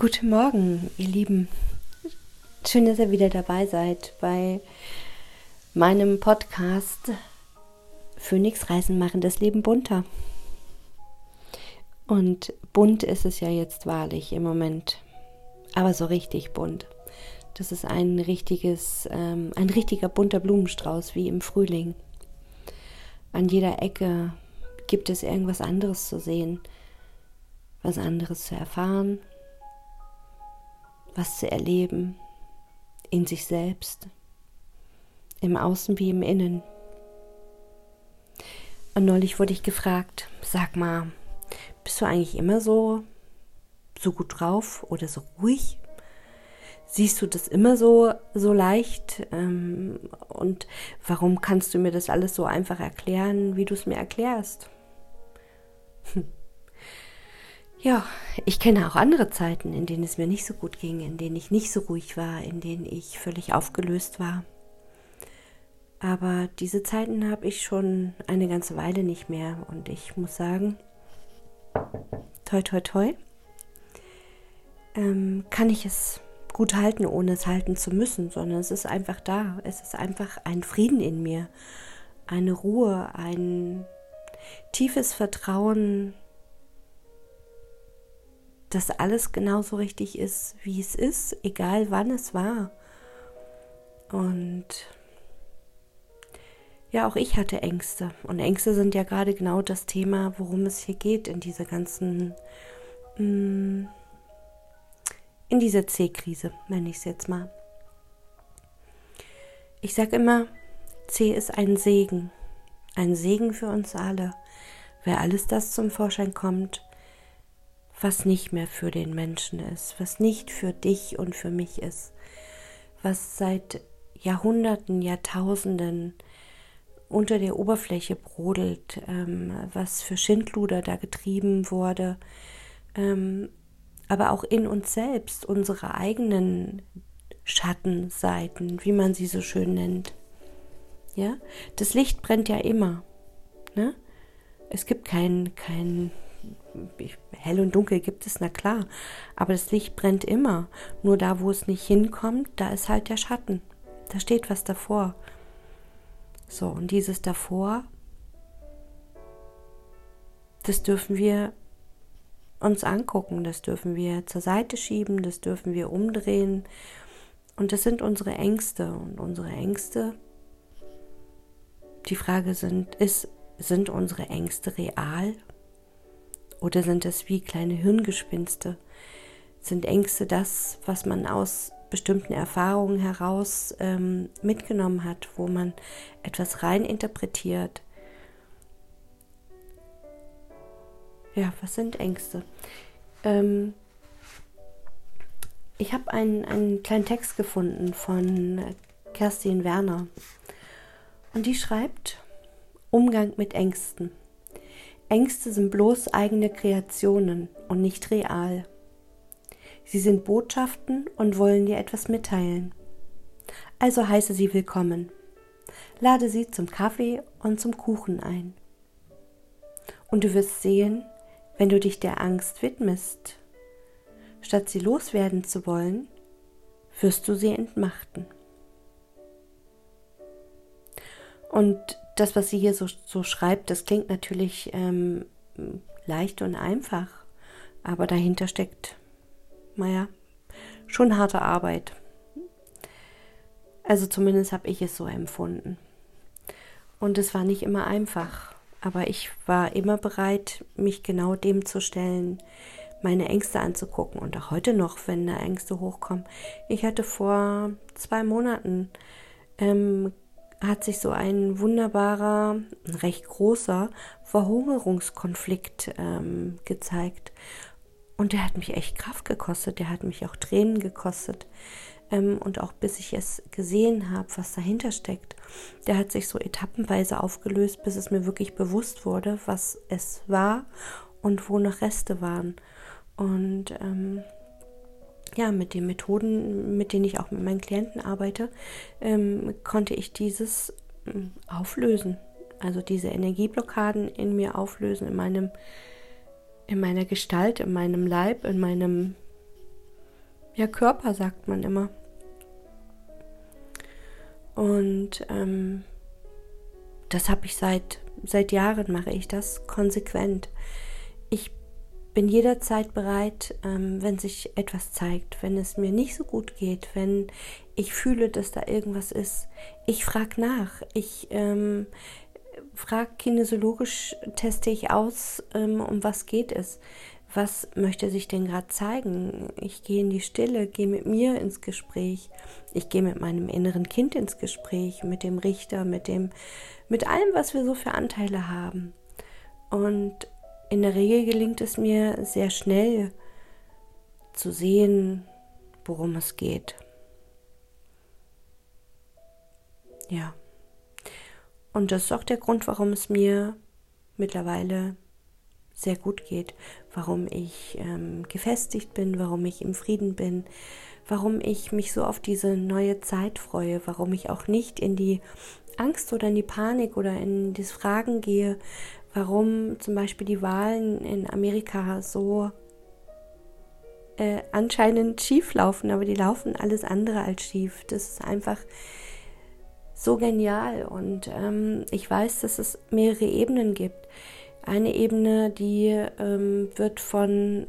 Guten Morgen, ihr Lieben. Schön, dass ihr wieder dabei seid bei meinem Podcast Phoenix Reisen machen das Leben bunter. Und bunt ist es ja jetzt wahrlich im Moment. Aber so richtig bunt. Das ist ein richtiges, ähm, ein richtiger bunter Blumenstrauß wie im Frühling. An jeder Ecke gibt es irgendwas anderes zu sehen, was anderes zu erfahren, was zu erleben, in sich selbst, im Außen wie im Innen. Und neulich wurde ich gefragt, sag mal, bist du eigentlich immer so, so gut drauf oder so ruhig? Siehst du das immer so, so leicht? Ähm, und warum kannst du mir das alles so einfach erklären, wie du es mir erklärst? Hm. Ja, ich kenne auch andere Zeiten, in denen es mir nicht so gut ging, in denen ich nicht so ruhig war, in denen ich völlig aufgelöst war. Aber diese Zeiten habe ich schon eine ganze Weile nicht mehr und ich muss sagen, toi toi toi, ähm, kann ich es gut halten, ohne es halten zu müssen, sondern es ist einfach da. Es ist einfach ein Frieden in mir, eine Ruhe, ein tiefes Vertrauen dass alles genauso richtig ist, wie es ist, egal wann es war. Und ja, auch ich hatte Ängste. Und Ängste sind ja gerade genau das Thema, worum es hier geht in dieser ganzen, mm, in dieser C-Krise, nenne ich es jetzt mal. Ich sage immer, C ist ein Segen. Ein Segen für uns alle. Weil alles das zum Vorschein kommt, was nicht mehr für den Menschen ist, was nicht für dich und für mich ist, was seit Jahrhunderten, Jahrtausenden unter der Oberfläche brodelt, ähm, was für Schindluder da getrieben wurde, ähm, aber auch in uns selbst, unsere eigenen Schattenseiten, wie man sie so schön nennt. Ja, das Licht brennt ja immer. Ne? Es gibt kein, kein hell und dunkel gibt es, na klar, aber das Licht brennt immer. Nur da, wo es nicht hinkommt, da ist halt der Schatten. Da steht was davor. So, und dieses davor, das dürfen wir uns angucken, das dürfen wir zur Seite schieben, das dürfen wir umdrehen. Und das sind unsere Ängste. Und unsere Ängste, die Frage sind, ist, sind unsere Ängste real oder sind es wie kleine Hirngespinste? Sind Ängste das, was man aus bestimmten Erfahrungen heraus ähm, mitgenommen hat, wo man etwas rein interpretiert? Ja, was sind Ängste? Ähm, ich habe einen, einen kleinen Text gefunden von Kerstin Werner. Und die schreibt Umgang mit Ängsten. Ängste sind bloß eigene Kreationen und nicht real. Sie sind Botschaften und wollen dir etwas mitteilen. Also heiße sie willkommen. Lade sie zum Kaffee und zum Kuchen ein. Und du wirst sehen, wenn du dich der Angst widmest, statt sie loswerden zu wollen, wirst du sie entmachten. Und das, was sie hier so, so schreibt, das klingt natürlich ähm, leicht und einfach, aber dahinter steckt, naja, schon harte Arbeit. Also zumindest habe ich es so empfunden. Und es war nicht immer einfach, aber ich war immer bereit, mich genau dem zu stellen, meine Ängste anzugucken und auch heute noch, wenn da Ängste hochkommen. Ich hatte vor zwei Monaten ähm, hat sich so ein wunderbarer, recht großer Verhungerungskonflikt ähm, gezeigt. Und der hat mich echt Kraft gekostet, der hat mich auch Tränen gekostet. Ähm, und auch bis ich es gesehen habe, was dahinter steckt, der hat sich so etappenweise aufgelöst, bis es mir wirklich bewusst wurde, was es war und wo noch Reste waren. Und ähm, ja, mit den Methoden, mit denen ich auch mit meinen Klienten arbeite, ähm, konnte ich dieses ähm, auflösen. Also diese Energieblockaden in mir auflösen, in meinem, in meiner Gestalt, in meinem Leib, in meinem, ja, Körper, sagt man immer. Und ähm, das habe ich seit, seit Jahren, mache ich das konsequent. Ich bin jederzeit bereit, ähm, wenn sich etwas zeigt, wenn es mir nicht so gut geht, wenn ich fühle, dass da irgendwas ist. Ich frage nach. Ich ähm, frage kinesiologisch, teste ich aus, ähm, um was geht es. Was möchte sich denn gerade zeigen? Ich gehe in die Stille, gehe mit mir ins Gespräch. Ich gehe mit meinem inneren Kind ins Gespräch, mit dem Richter, mit dem, mit allem, was wir so für Anteile haben. Und in der Regel gelingt es mir sehr schnell zu sehen, worum es geht. Ja. Und das ist auch der Grund, warum es mir mittlerweile sehr gut geht, warum ich ähm, gefestigt bin, warum ich im Frieden bin, warum ich mich so auf diese neue Zeit freue, warum ich auch nicht in die Angst oder in die Panik oder in das Fragen gehe, warum zum Beispiel die Wahlen in Amerika so äh, anscheinend schief laufen, aber die laufen alles andere als schief. Das ist einfach so genial und ähm, ich weiß, dass es mehrere Ebenen gibt. Eine Ebene, die ähm, wird von,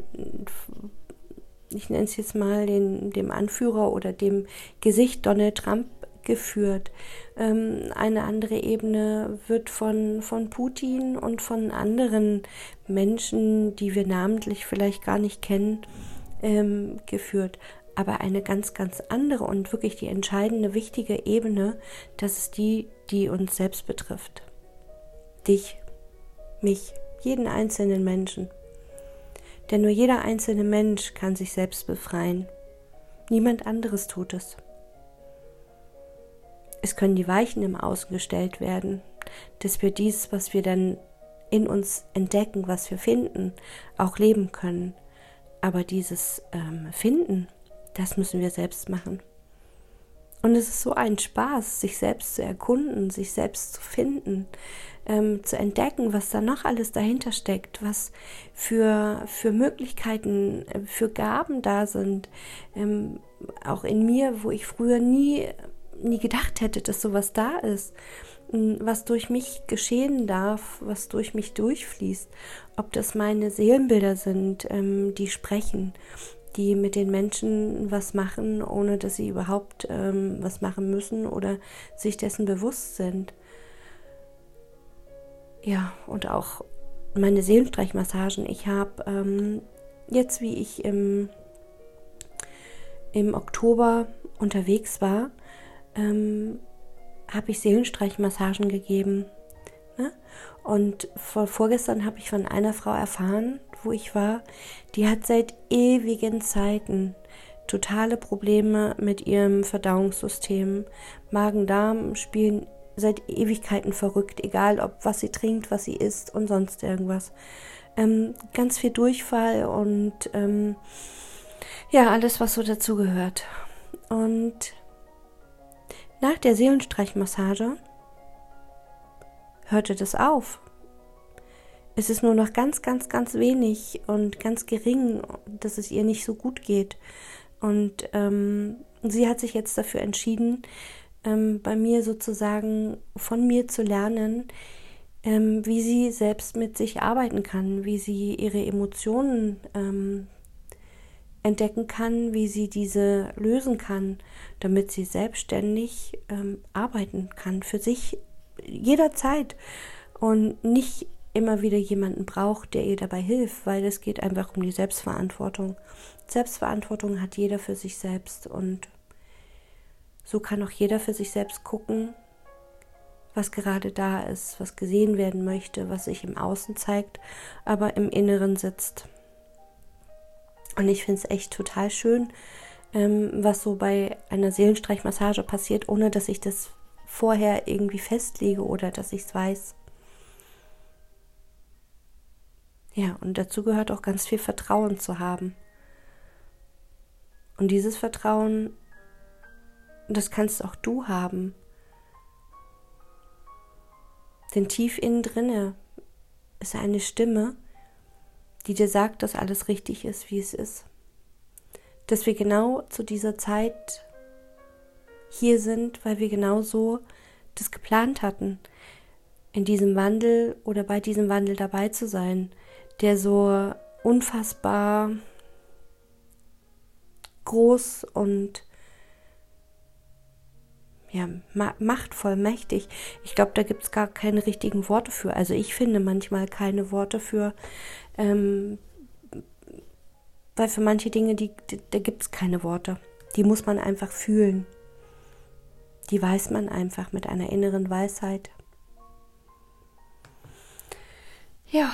ich nenne es jetzt mal, den, dem Anführer oder dem Gesicht Donald Trump geführt. Ähm, eine andere Ebene wird von, von Putin und von anderen Menschen, die wir namentlich vielleicht gar nicht kennen, ähm, geführt. Aber eine ganz, ganz andere und wirklich die entscheidende, wichtige Ebene, das ist die, die uns selbst betrifft. Dich, mich, jeden einzelnen Menschen. Denn nur jeder einzelne Mensch kann sich selbst befreien. Niemand anderes tut es. Es können die Weichen im Außen gestellt werden, dass wir dies, was wir dann in uns entdecken, was wir finden, auch leben können. Aber dieses ähm, Finden, das müssen wir selbst machen. Und es ist so ein Spaß, sich selbst zu erkunden, sich selbst zu finden, ähm, zu entdecken, was da noch alles dahinter steckt, was für, für Möglichkeiten, äh, für Gaben da sind. Ähm, auch in mir, wo ich früher nie nie gedacht hätte, dass sowas da ist, was durch mich geschehen darf, was durch mich durchfließt, ob das meine Seelenbilder sind, ähm, die sprechen, die mit den Menschen was machen, ohne dass sie überhaupt ähm, was machen müssen oder sich dessen bewusst sind. Ja, und auch meine Seelenstreichmassagen. Ich habe ähm, jetzt, wie ich im, im Oktober unterwegs war, ähm, habe ich Seelenstreichmassagen gegeben. Ne? Und vor, vorgestern habe ich von einer Frau erfahren, wo ich war, die hat seit ewigen Zeiten totale Probleme mit ihrem Verdauungssystem. Magen-Darm spielen seit Ewigkeiten verrückt, egal ob was sie trinkt, was sie isst und sonst irgendwas. Ähm, ganz viel Durchfall und ähm, ja, alles, was so dazugehört. Und nach der Seelenstreichmassage hörte das auf. Es ist nur noch ganz, ganz, ganz wenig und ganz gering, dass es ihr nicht so gut geht. Und ähm, sie hat sich jetzt dafür entschieden, ähm, bei mir sozusagen von mir zu lernen, ähm, wie sie selbst mit sich arbeiten kann, wie sie ihre Emotionen ähm, entdecken kann, wie sie diese lösen kann, damit sie selbstständig ähm, arbeiten kann für sich jederzeit und nicht immer wieder jemanden braucht, der ihr dabei hilft, weil es geht einfach um die Selbstverantwortung. Selbstverantwortung hat jeder für sich selbst und so kann auch jeder für sich selbst gucken, was gerade da ist, was gesehen werden möchte, was sich im Außen zeigt, aber im Inneren sitzt. Und ich finde es echt total schön, ähm, was so bei einer Seelenstreichmassage passiert, ohne dass ich das vorher irgendwie festlege oder dass ich es weiß. Ja, und dazu gehört auch ganz viel Vertrauen zu haben. Und dieses Vertrauen, das kannst auch du haben. Denn tief innen drinne ist eine Stimme, die dir sagt, dass alles richtig ist, wie es ist. dass wir genau zu dieser Zeit hier sind, weil wir genau so das geplant hatten, in diesem Wandel oder bei diesem Wandel dabei zu sein, der so unfassbar groß und ja, ma machtvoll, mächtig. Ich glaube, da gibt es gar keine richtigen Worte für. Also ich finde manchmal keine Worte für, ähm, weil für manche Dinge, die, die da gibt es keine Worte. Die muss man einfach fühlen. Die weiß man einfach mit einer inneren Weisheit. Ja,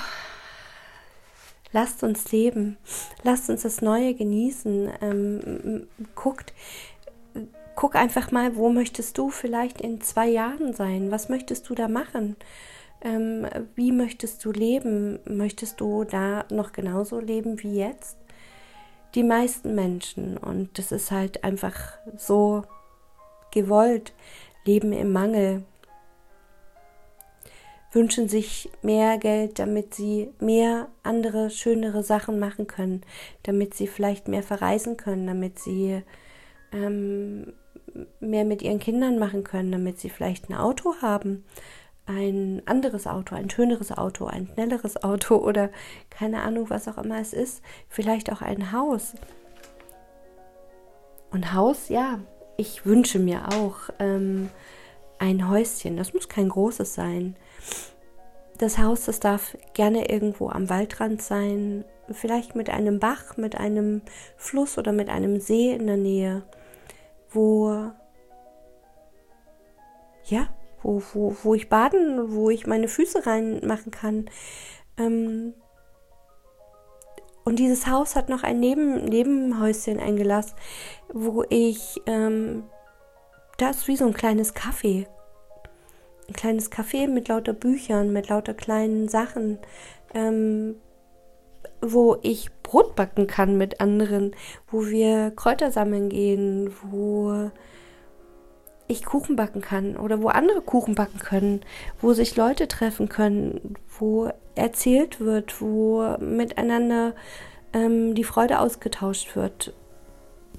lasst uns leben, lasst uns das Neue genießen. Ähm, guckt, guck einfach mal, wo möchtest du vielleicht in zwei Jahren sein? Was möchtest du da machen? Ähm, wie möchtest du leben? Möchtest du da noch genauso leben wie jetzt? Die meisten Menschen, und das ist halt einfach so gewollt, leben im Mangel, wünschen sich mehr Geld, damit sie mehr andere, schönere Sachen machen können, damit sie vielleicht mehr verreisen können, damit sie ähm, mehr mit ihren Kindern machen können, damit sie vielleicht ein Auto haben, ein anderes Auto, ein schöneres Auto, ein schnelleres Auto oder keine Ahnung, was auch immer es ist, vielleicht auch ein Haus. Und Haus, ja, ich wünsche mir auch ähm, ein Häuschen. Das muss kein großes sein. Das Haus, das darf gerne irgendwo am Waldrand sein, vielleicht mit einem Bach, mit einem Fluss oder mit einem See in der Nähe wo ja, wo, wo, wo ich baden, wo ich meine Füße reinmachen kann. Ähm, und dieses Haus hat noch ein Neben Nebenhäuschen eingelassen, wo ich, ähm, da wie so ein kleines Café. Ein kleines Café mit lauter Büchern, mit lauter kleinen Sachen, ähm, wo ich Brot backen kann mit anderen, wo wir Kräuter sammeln gehen, wo ich Kuchen backen kann oder wo andere Kuchen backen können, wo sich Leute treffen können, wo erzählt wird, wo miteinander ähm, die Freude ausgetauscht wird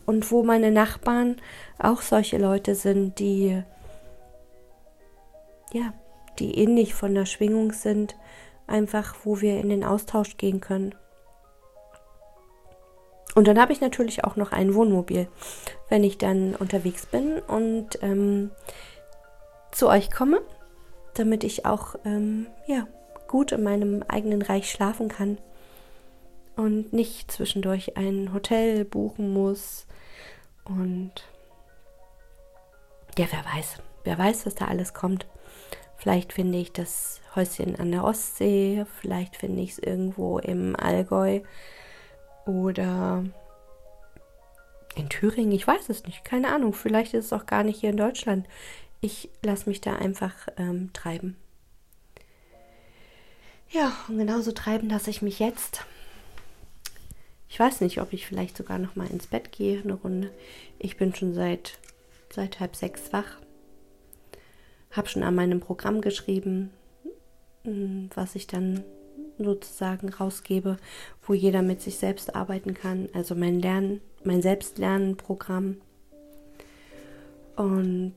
und wo meine Nachbarn auch solche Leute sind, die ja, die ähnlich von der Schwingung sind, einfach wo wir in den Austausch gehen können. Und dann habe ich natürlich auch noch ein Wohnmobil, wenn ich dann unterwegs bin und ähm, zu euch komme, damit ich auch ähm, ja, gut in meinem eigenen Reich schlafen kann und nicht zwischendurch ein Hotel buchen muss. Und ja, wer weiß, wer weiß, was da alles kommt. Vielleicht finde ich das Häuschen an der Ostsee, vielleicht finde ich es irgendwo im Allgäu oder in Thüringen, ich weiß es nicht, keine Ahnung, vielleicht ist es auch gar nicht hier in Deutschland. Ich lasse mich da einfach ähm, treiben. Ja, und genauso treiben lasse ich mich jetzt. Ich weiß nicht, ob ich vielleicht sogar noch mal ins Bett gehe, eine Runde. Ich bin schon seit, seit halb sechs wach. Habe schon an meinem Programm geschrieben, hm, was ich dann sozusagen rausgebe, wo jeder mit sich selbst arbeiten kann. Also mein Lernen, mein Selbstlernenprogramm. Und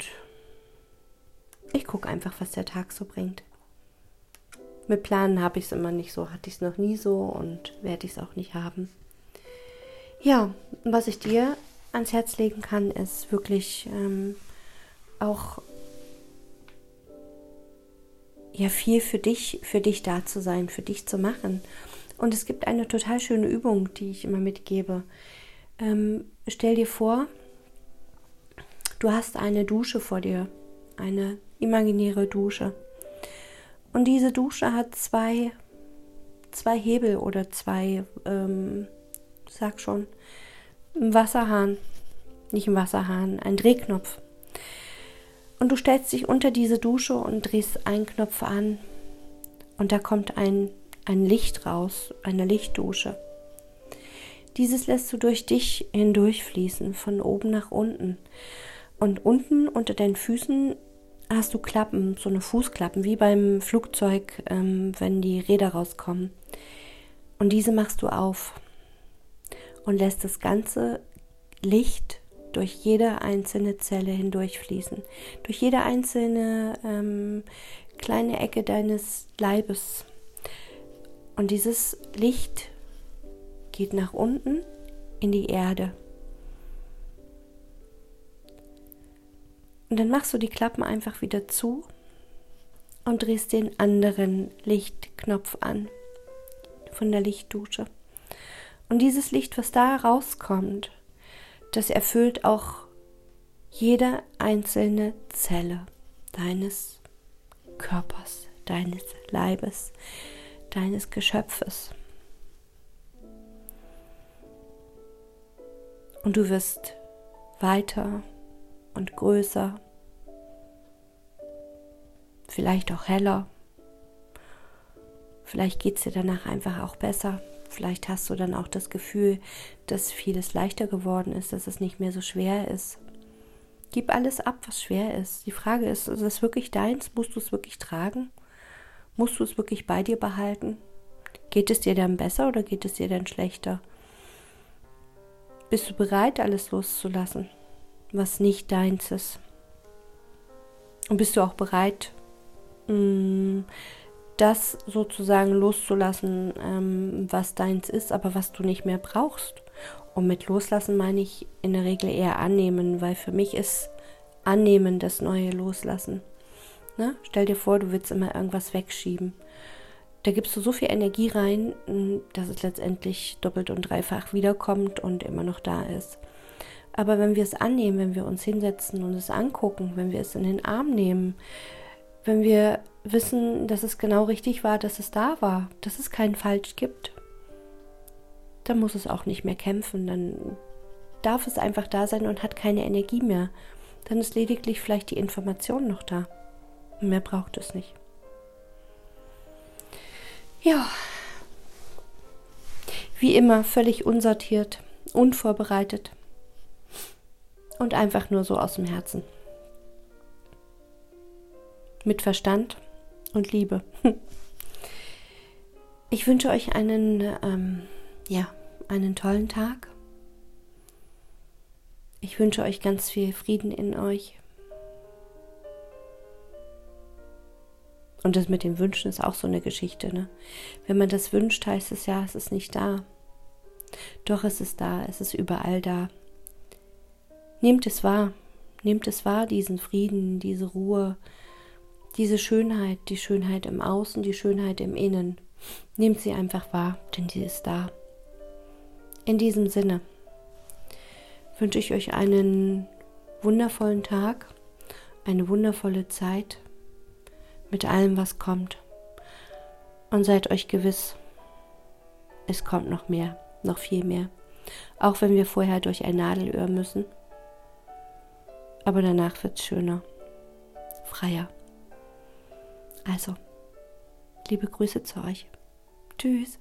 ich gucke einfach, was der Tag so bringt. Mit Planen habe ich es immer nicht so, hatte ich es noch nie so und werde ich es auch nicht haben. Ja, was ich dir ans Herz legen kann, ist wirklich ähm, auch ja viel für dich, für dich da zu sein, für dich zu machen. Und es gibt eine total schöne Übung, die ich immer mitgebe. Ähm, stell dir vor, du hast eine Dusche vor dir, eine imaginäre Dusche. Und diese Dusche hat zwei, zwei Hebel oder zwei, ähm, sag schon, ein Wasserhahn, nicht ein Wasserhahn, ein Drehknopf. Und du stellst dich unter diese Dusche und drehst einen Knopf an. Und da kommt ein, ein Licht raus, eine Lichtdusche. Dieses lässt du durch dich hindurchfließen, von oben nach unten. Und unten unter deinen Füßen hast du Klappen, so eine Fußklappen, wie beim Flugzeug, ähm, wenn die Räder rauskommen. Und diese machst du auf und lässt das Ganze Licht durch jede einzelne Zelle hindurchfließen, durch jede einzelne ähm, kleine Ecke deines Leibes. Und dieses Licht geht nach unten in die Erde. Und dann machst du die Klappen einfach wieder zu und drehst den anderen Lichtknopf an von der Lichtdusche. Und dieses Licht, was da rauskommt, das erfüllt auch jede einzelne Zelle deines Körpers, deines Leibes, deines Geschöpfes. Und du wirst weiter und größer, vielleicht auch heller. Vielleicht geht es dir danach einfach auch besser. Vielleicht hast du dann auch das Gefühl, dass vieles leichter geworden ist, dass es nicht mehr so schwer ist. Gib alles ab, was schwer ist. Die Frage ist, ist es wirklich deins? Musst du es wirklich tragen? Musst du es wirklich bei dir behalten? Geht es dir dann besser oder geht es dir dann schlechter? Bist du bereit, alles loszulassen, was nicht deins ist? Und bist du auch bereit, mm, das sozusagen loszulassen, ähm, was deins ist, aber was du nicht mehr brauchst? Und mit loslassen meine ich in der Regel eher annehmen, weil für mich ist annehmen das neue Loslassen. Ne? Stell dir vor, du willst immer irgendwas wegschieben da gibst du so viel Energie rein, dass es letztendlich doppelt und dreifach wiederkommt und immer noch da ist. Aber wenn wir es annehmen, wenn wir uns hinsetzen und es angucken, wenn wir es in den Arm nehmen, wenn wir wissen, dass es genau richtig war, dass es da war, dass es keinen Falsch gibt, dann muss es auch nicht mehr kämpfen, dann darf es einfach da sein und hat keine Energie mehr. Dann ist lediglich vielleicht die Information noch da. mehr braucht es nicht. Ja. Wie immer völlig unsortiert, unvorbereitet und einfach nur so aus dem Herzen. Mit Verstand und Liebe. Ich wünsche euch einen, ähm, ja, einen tollen Tag. Ich wünsche euch ganz viel Frieden in euch. Und das mit den Wünschen ist auch so eine Geschichte. Ne? Wenn man das wünscht, heißt es ja, es ist nicht da. Doch es ist da, es ist überall da. Nehmt es wahr, nehmt es wahr, diesen Frieden, diese Ruhe, diese Schönheit, die Schönheit im Außen, die Schönheit im Innen. Nehmt sie einfach wahr, denn sie ist da. In diesem Sinne wünsche ich euch einen wundervollen Tag, eine wundervolle Zeit mit allem, was kommt. Und seid euch gewiss, es kommt noch mehr, noch viel mehr. Auch wenn wir vorher durch ein Nadelöhr müssen. Aber danach wird es schöner, freier. Also, liebe Grüße zu euch. Tschüss.